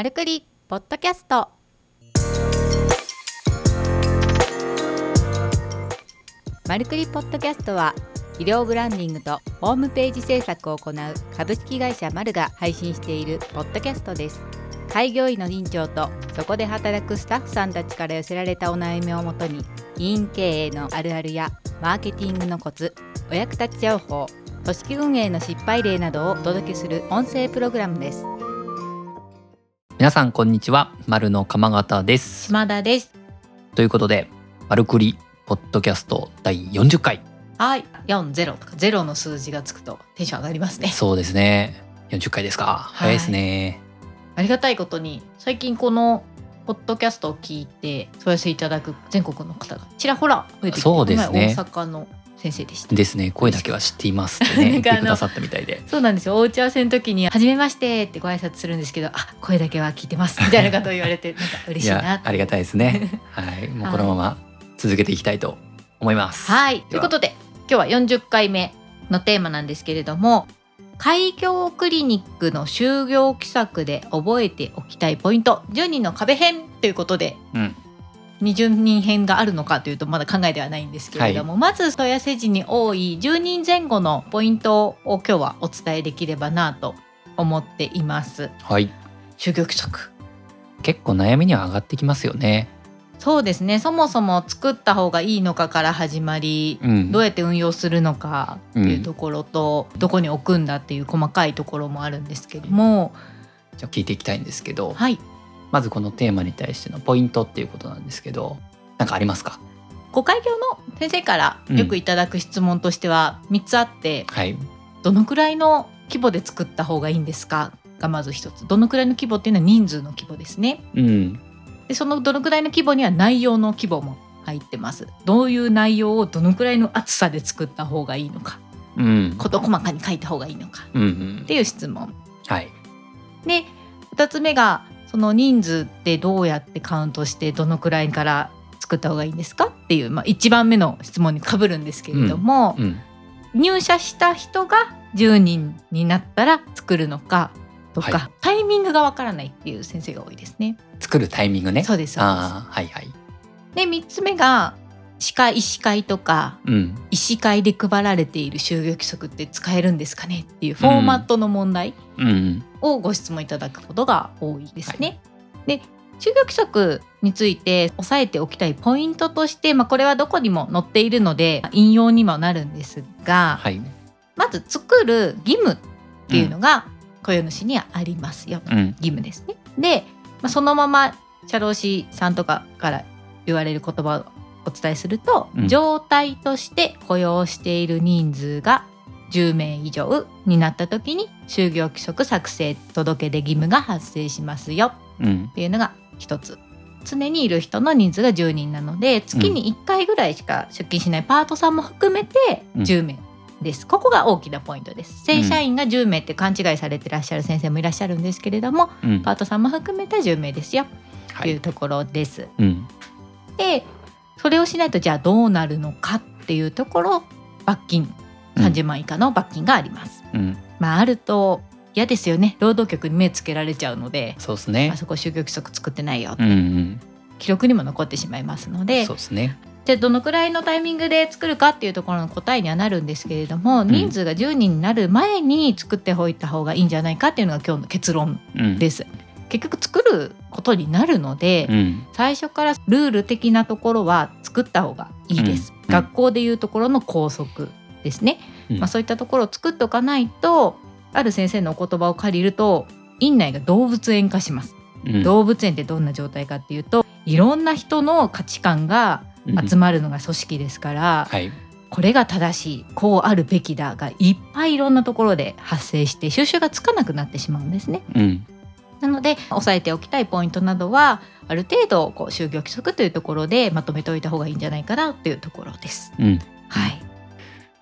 マルクリポッドキャスト。マルクリポッドキャストは医療ブランディングとホームページ制作を行う株式会社マルが配信しているポッドキャストです。開業医の院長とそこで働くスタッフさんたちから寄せられたお悩みをもとに医院経営のあるあるやマーケティングのコツお役立ち情報組織運営の失敗例などをお届けする音声プログラムです。皆さんこんにちは。丸の鎌形です。島田です。ということでマルクリポッドキャスト第40回。はい。40とか0の数字がつくとテンション上がりますね。そうですね。40回ですか、早いですね。ありがたいことに最近このポッドキャストを聞いて問い合わせいただく全国の方がちらほら増えてきてそうですね。大阪の先生でした。ですね。声だけは知っていますってね 言ってくださったみたいで。そうなんですよ。お打ち合わせの時に「初めまして」ってご挨拶するんですけど「あ声だけは聞いてます」みたいなことを言われてなんか嬉いしいなやありがたいですね。はい。もうこのまま続けていきたいと思います。はい。ということで今日は40回目のテーマなんですけれども開業クリニックの就業規則で覚えておきたいポイント10人の壁編ということでうん20人編があるのかというとまだ考えではないんですけれども、まず問い合わせ時に多い10人前後のポイントを今日はお伝えできればなと思っています。はい。就業規則結構悩みには上がってきますよね。そうですね。そもそも作った方がいいのかから始まり、うん。どうやって運用するのかっていうところと、どこに置くんだっていう細かいところもあるんですけども、じゃあ聞いていきたいんですけどはいまずこのテーマに対してのポイントっていうことなんですけどなんかありますか？ご開業の先生からよくいただく質問としては3つあって、はい。どのくらいの規模で作った方がいいんですか？がまず一つ。どのくらいの規模っていうのは人数の規模ですね。うん。でそのどのくらいの規模には内容の規模も入ってます。どういう内容をどのくらいの厚さで作った方がいいのか。うん。事細かに書いた方がいいのか。うんうん。っていう質問。はい。で2つ目がその人数ってどうやってカウントしてどのくらいから作った方がいいんですかっていう、まあ、1番目の質問にかぶるんですけれども、うん入社した人が10人になったら作るのかとか、はタイミングがわからないっていう先生が多いですね。作るタイミングね。そうですそうです。はいはい。で3つ目が歯科医師会とかうん医師会で配られている就業規則って使えるんですかねっていうフォーマットの問題うんをご質問いただくことが多いですね。で就業規則について押さえておきたいポイントとして、まあ、これはどこにも載っているので引用にもなるんですが、はい。まず作る義務っていうのが雇用主にはありますよ、うん。義務ですね。で、まあ、そのまま社労士さんとかから言われる言葉をお伝えすると、うん。状態として雇用している人数が10名以上になった時に就業規則作成届出義務が発生しますよ。うん。っていうのが一つ。常にいる人の人数が10人なので月に1回ぐらいしか出勤しないパートさんも含めてうん。10名です、ここが大きなポイントです。正社員が10名って勘違いされてらっしゃる先生もいらっしゃるんですけれどもうん。パートさんも含めた10名ですよ。はい。っていうところです。うん。でそれをしないとじゃあどうなるのかっていうところ罰金うん30万以下の罰金があります。うん。まああると嫌ですよね。労働局に目つけられちゃうので、そうですね。あそこ就業規則作ってないよ、うんうん。記録にも残ってしまいますので。そうですね。じゃあどのくらいのタイミングで作るかっていうところの答えにはなるんですけれども、人数が10人になる前に作っておいた方がいいんじゃないかっていうのが今日の結論うん。です。結局作ることになるので、うん最初からルール的なところは作った方がいいです。うん学校でいうところの校則ですね。うんまあそういったところを作っておかないと、ある先生のお言葉を借りると院内が動物園化します。うん動物園ってどんな状態かっていうと、いろんな人の価値観が集まるのが組織ですから、はいこれが正しいこうあるべきだがいっぱいいろんなところで発生して収集がつかなくなってしまうんですね。うんなので押さえておきたいポイントなどはある程度こう就業規則というところでまとめておいた方がいいんじゃないかなというところです。うんはい、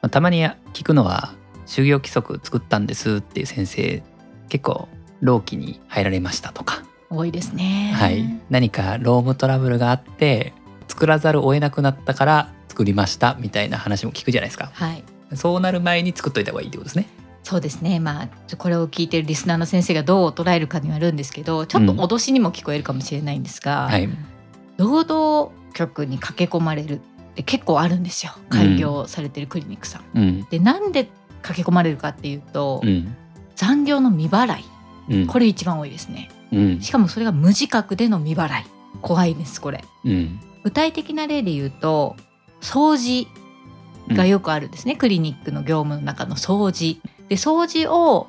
まあたまに聞くのは就業規則作ったんですっていう先生結構労基に入られましたとか、多いですね。はい、何か労務トラブルがあって作らざるを得なくなったから作りましたみたいな話も聞くじゃないですかはい。そうなる前に作っといた方がいいってことですねそうですね。まあこれを聞いてるリスナーの先生がどう捉えるかによるんですけどちょっと脅しにも聞こえるかもしれないんですが、はい。労働局に駆け込まれるって結構あるんですよ。開業されてるクリニックさん。うん。でなんで駆け込まれるかっていうと、うん。残業の未払い。うん。これ一番多いですね。うん。しかもそれが無自覚での未払い。怖いですこれ。うん。具体的な例で言うと掃除がよくあるんですね、クリニックの業務の中の掃除。で掃除を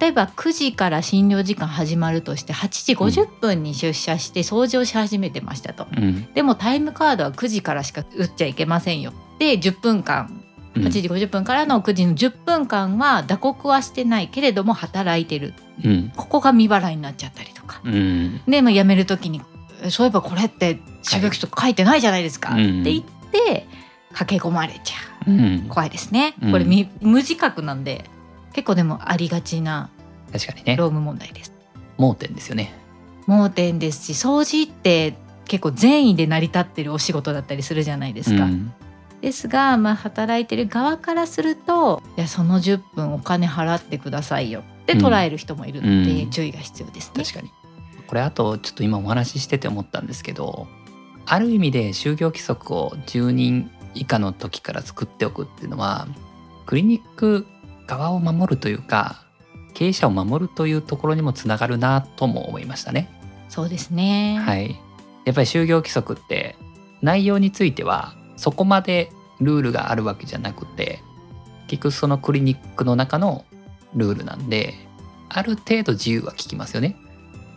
例えば9時から診療時間始まるとして8時50分に出社して掃除をし始めてましたと。うん。でもタイムカードは9時からしか打っちゃいけませんよ。で10分間うん。8時50分からの9時の10分間は打刻はしてないけれども働いてる。うん。ここが未払いになっちゃったりとか。うん。で、まあ、辞める時に「そういえばこれって就業規則書いてないじゃないですか」ってうん言って駆け込まれちゃう。怖いですね。うん。これみ無自覚なんで結構でもありがちな確かにね。労務問題です。盲点ですよね。盲点ですし掃除って結構善意で成り立ってるお仕事だったりするじゃないですか、うん。ですが、まあ、働いてる側からするといやその10分お金払ってくださいよ。って捉える人もいるので、うん。注意が必要ですね。確かに。これあとちょっと今お話ししてて思ったんですけどある意味で就業規則を10人以下の時から作っておくっていうのはクリニック側を守るというか経営者を守るというところにもつながるなとも思いましたね。そうですね、はい、やっぱり就業規則って内容についてはそこまでルールがあるわけじゃなくて結局そのクリニックの中のルールなんである程度自由は利きますよね。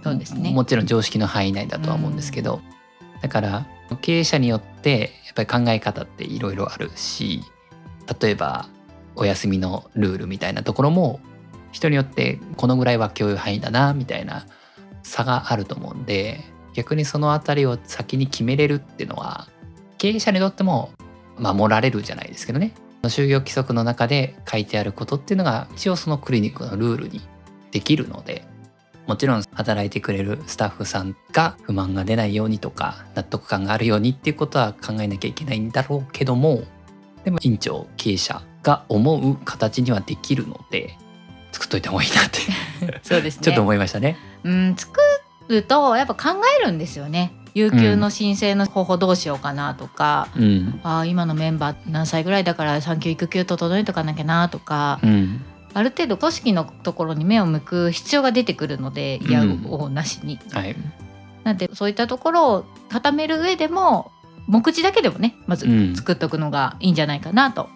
そうですね。もちろん常識の範囲内だとは思うんですけど、だから経営者によってやっぱり考え方っていろいろあるし例えばお休みのルールみたいなところも人によってこのぐらいは許容範囲だなみたいな差があると思うんで逆にそのあたりを先に決めれるっていうのは経営者にとっても守られるじゃないですけどね。就業規則の中で書いてあることっていうのが一応そのクリニックのルールにできるのでもちろん働いてくれるスタッフさんが不満が出ないようにとか納得感があるようにっていうことは考えなきゃいけないんだろうけどもでも院長経営者が思う形にはできるので作っといた方がいいなって。そうですね。ちょっと思いましたね。うん作るとやっぱ考えるんですよね。有給の申請の方法どうしようかなとか、うん、あー今のメンバー何歳ぐらいだから産休育休整えとかなきゃなとか、うん、ある程度組織のところに目を向く必要が出てくるのでいやうんおなしに。はい、なんでそういったところを固める上でも目次だけでもねまずうん。作っておくのがいいんじゃないかなと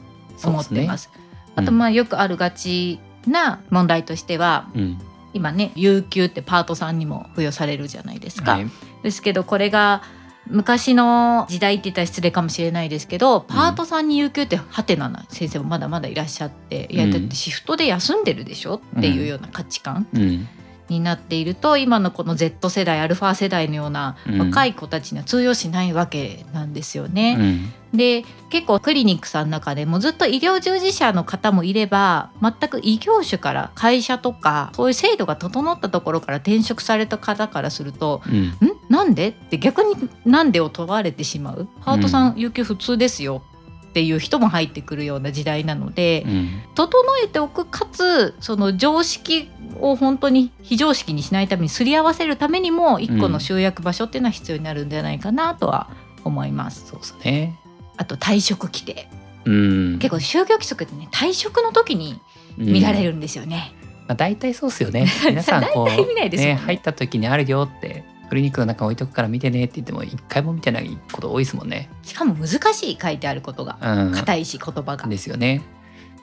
思ってます。すねあとまあよくあるがちな問題としては、うん、今ね有給ってパートさんにも付与されるじゃないですか。はい、ですけどこれが昔の時代って言ったら失礼かもしれないですけどパートさんに有給ってハテナな先生もまだまだいらっしゃって、いやだってシフトで休んでるでしょっていうような価値観。うん、になっていると今のこの Z 世代アルファ世代のようなうん若い子たちには通用しないわけなんですよね。うん、で結構クリニックさんの中でもずっと医療従事者の方もいれば全く異業種から会社とかそういう制度が整ったところから転職された方からするとうん、「ん？なんで?」って逆に「なんで?」を問われてしまう？パートさん有給普通ですよっていう人も入ってくるような時代なので、うん、整えておくかつその常識を本当に非常識にしないためにすり合わせるためにも一個の集約場所っていうのは必要になるんじゃないかなとは思います。そうですね。あと退職規定うん、結構就業規則ってね退職の時に見られるんですよね。まあ、大体そう ですよね。皆さんこ大体見ないですもんね入った時にあるよってクリニックの中に置いとくから見てねって言っても一回も見てないこと多いですもんね。しかも難しい書いてあることがうん、硬いし言葉が。ですよね。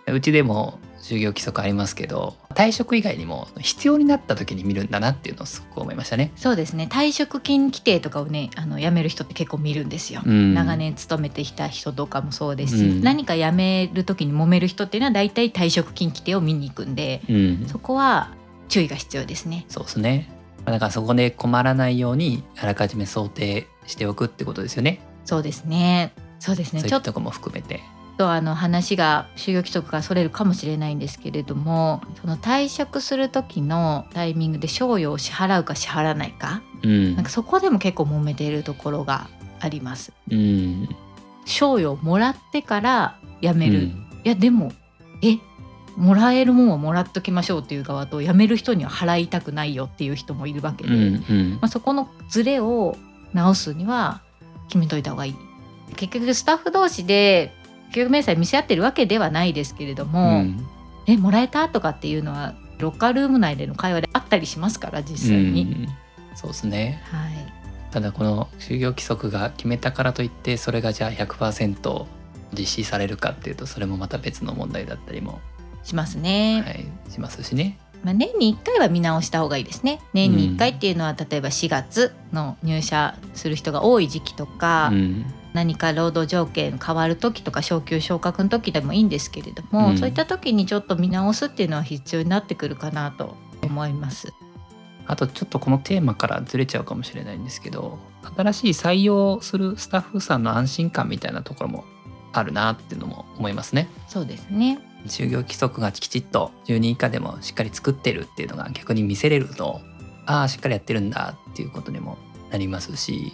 うちでも就業規則ありますけど退職以外にも必要になった時に見るんだなっていうのをすごく思いましたね。そうですね退職金規定とかをねあの辞める人って結構見るんですよ。うん、長年勤めてきた人とかもそうですし、うん何か辞める時に揉める人っていうのは大体退職金規定を見に行くんでうん、そこは注意が必要ですね。そうですね。だからそこで困らないようにあらかじめ想定しておくってことですよね。そうですね。そうですね。ちょっとこも含めて。とあの話が就業規則からそれるかもしれないんですけれどもその退職する時のタイミングで賞与を支払うか支払わないかうんなんかそこでも結構揉めているところがあります。うん、賞与をもらってから辞める、うんいやでもえもらえるもんはもらっときましょうっていう側と辞める人には払いたくないよっていう人もいるわけで、うんうん。まあ、そこのズレを直すには決めといた方がいい。結局スタッフ同士で給与明細見せ合ってるわけではないですけれどうも、ん。えもらえたとかっていうのはロッカールーム内での会話であったりしますから実際に。うん。そうですね。はい。ただこの就業規則が決めたからといってそれがじゃあ100%実施されるかっていうとそれもまた別の問題だったりも、しますね。はい、しますしね。まあ、年に1回は見直した方がいいですね。年に1回っていうのは、例えば4月の入社する人が多い時期とか、うん何か労働条件変わる時とか昇給昇格の時でもいいんですけれども、うんそういった時にちょっと見直すっていうのは必要になってくるかなと思います。あとちょっとこのテーマからずれちゃうかもしれないんですけど新しい採用するスタッフさんの安心感みたいなところもあるなっていうのも思いますね。そうですね。就業規則がきちっと10人以下でもしっかり作ってるっていうのが逆に見せれるとああしっかりやってるんだっていうことにもなりますし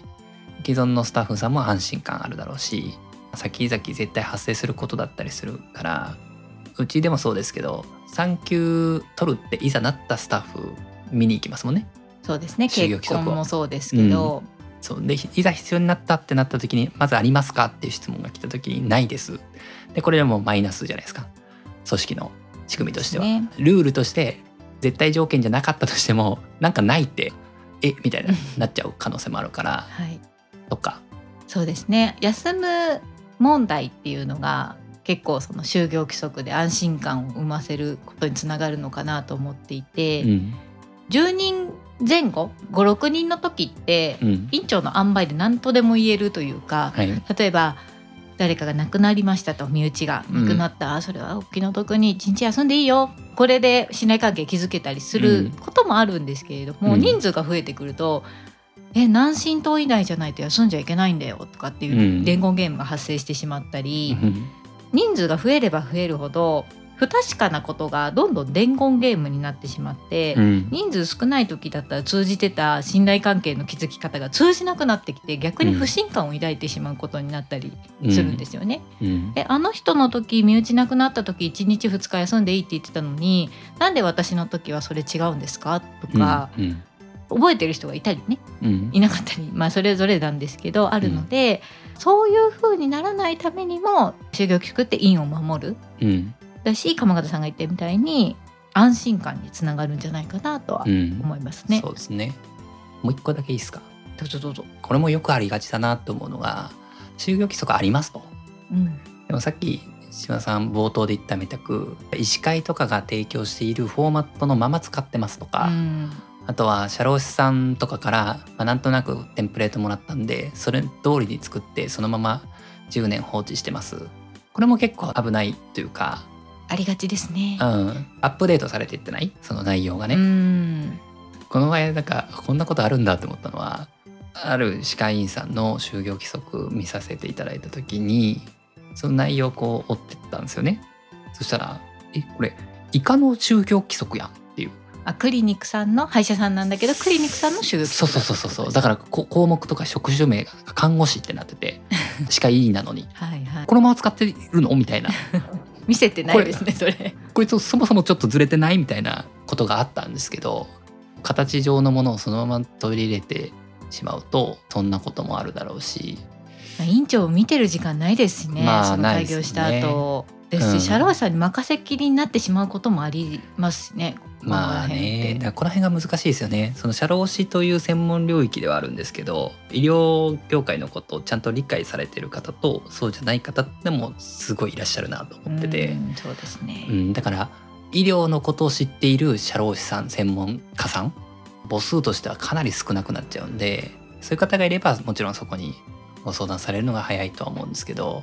既存のスタッフさんも安心感あるだろうし先々絶対発生することだったりするからうちでもそうですけど産休取るっていざなったスタッフ見に行きますもんね。そうですね。結婚もそうですけど、そうでいざ必要になったってなった時にまずありますかっていう質問が来た時にないです。でこれでもマイナスじゃないですか組織の仕組みとしては。ねルールとして絶対条件じゃなかったとしても なんかないってえみたいななっちゃう可能性もあるからはい。とか。そうですね。休む問題っていうのが結構その就業規則で安心感を生ませることにつながるのかなと思っていて、うん10人前後56人の時って、うん院長の塩梅で何とでも言えるというかはい例えば誰かが亡くなりましたと身内がうん亡くなった、あそれはお気の毒に一日休んでいいよ。これで信頼関係築けたりすることもあるんですけれども、うん。人数が増えてくると「え何神党以内じゃないと休んじゃいけないんだよ」とかっていううん。伝言ゲームが発生してしまったり、うん。人数が増えれば増えるほど不確かなことがどんどん伝言ゲームになってしまって。うん。人数少ない時だったら通じてた信頼関係の築き方が通じなくなってきて逆に不信感を抱いてしまうことになったりするんですよね。うん。えあの人の時身内亡くなった時1日2日休んでいいって言ってたのになんで私の時はそれ違うんですか？とか、うん。覚えてる人がいたりね。うん。いなかったり。まあそれぞれなんですけどあるので、そういう風にならないためにも就業規則って院を守る。うんだし鎌形さんが言ったみたいに安心感につながるんじゃないかなとはうん思いますね。そうですね。もう一個だけいいですか？どうぞどうぞ。これもよくありがちだなと思うのが就業規則ありますと。うん、でもさっき島田さん冒頭で言ったみたく医師会とかが提供しているフォーマットのまま使ってますとか、うんあとは社労士さんとかから、まあ、なんとなくテンプレートもらったんでそれ通りに作ってそのまま10年放置してますこれも結構危ないというか、ありがちですね。う。ん、アップデートされていってない？その内容がね、うん。この前なんかこんなことあるんだって思ったのはある歯科医院さんの就業規則見させていただいた時にその内容をこう追ってったんですよね。そしたら「えこれ医科の就業規則やん」っていう。あクリニックさんの歯医者さんなんだけどクリニックさんの就業そうそうそうそうそう。だからこ項目とか職種名が看護師ってなってて 歯科医院なのに。はいはい。このまま使ってるの？みたいな見せてないですねそれ。こいつそもそもちょっとずれてないみたいなことがあったんですけど形上のものをそのまま取り入れてしまうとそんなこともあるだろうし。まあ院長を見てる時間ないですしね、まあその開業した後ですし、うん。社労士さんに任せっきりになってしまうこともありますしね。まあね。だからこの辺が難しいですよね。その社労士という専門領域ではあるんですけど医療業界のことをちゃんと理解されてる方とそうじゃない方でもすごいいらっしゃるなと思ってて、うんそうですね。うん、だから医療のことを知っている社労士さん専門家さん母数としてはかなり少なくなっちゃうんでそういう方がいればもちろんそこにご相談されるのが早いとは思うんですけど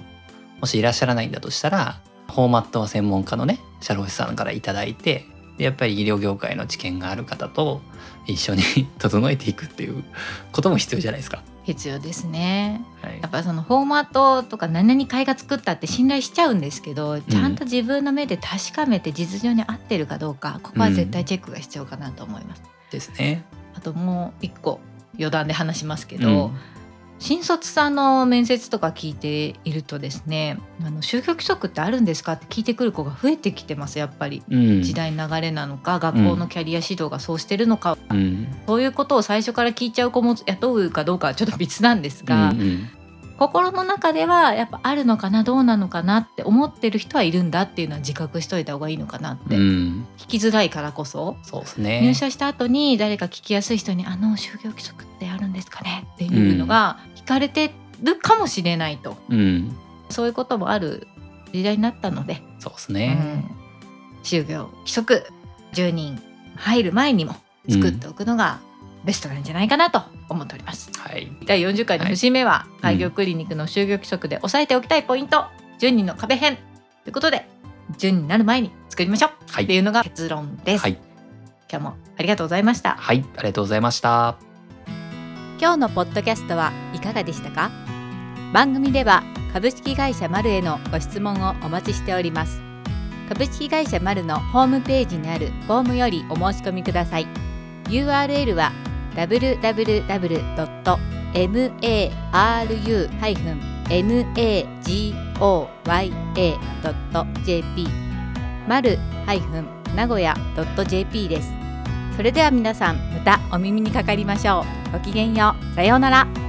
もしいらっしゃらないんだとしたらフォーマットは専門家のね社労士さんからいただいてでやっぱり医療業界の知見がある方と一緒に 整えていくっていうことも必要じゃないですか。必要ですね。はいやっぱそのフォーマットとか何々会が作ったって信頼しちゃうんですけどちゃんと自分の目で確かめて実情に合ってるかどうかここは絶対チェックが必要かなと思います。ですね。あともう一個余談で話しますけど、新卒さんの面接とか聞いているとですねあの就業規則ってあるんですかって聞いてくる子が増えてきてますやっぱり。うん。時代の流れなのか学校のキャリア指導がそうしてるのか、うん。そういうことを最初から聞いちゃう子も雇うかどうかはちょっと別なんですが、うんうん。心の中ではやっぱあるのかなどうなのかなって思ってる人はいるんだっていうのは自覚しといた方がいいのかなって、うん。聞きづらいからこそ。そうですね。入社した後に誰か聞きやすい人に「あの就業規則ってあるんですかね?」っていうのが聞かれてるかもしれないと、うん。そういうこともある時代になったので、そうですうね、ん。就業規則10人入る前にも作っておくのがベストなんじゃないかなと思っております。はい。第40回の節目は、い開業クリニックの就業規則で押さえておきたいポイント10人の壁編ということで10人になる前に作りましょう、はい。っていうのが結論です、はい。今日もありがとうございました。はい。ありがとうございました今日のポッドキャストはいかがでしたか？番組では株式会社マルへのご質問をお待ちしております。株式会社マルのホームページにあるフォームよりお申し込みください。URL は www.maru-nagoya.jp マル名古屋 .jp ですそれでは皆さんまたお耳にかかりましょう。ごきげんよう。さようなら。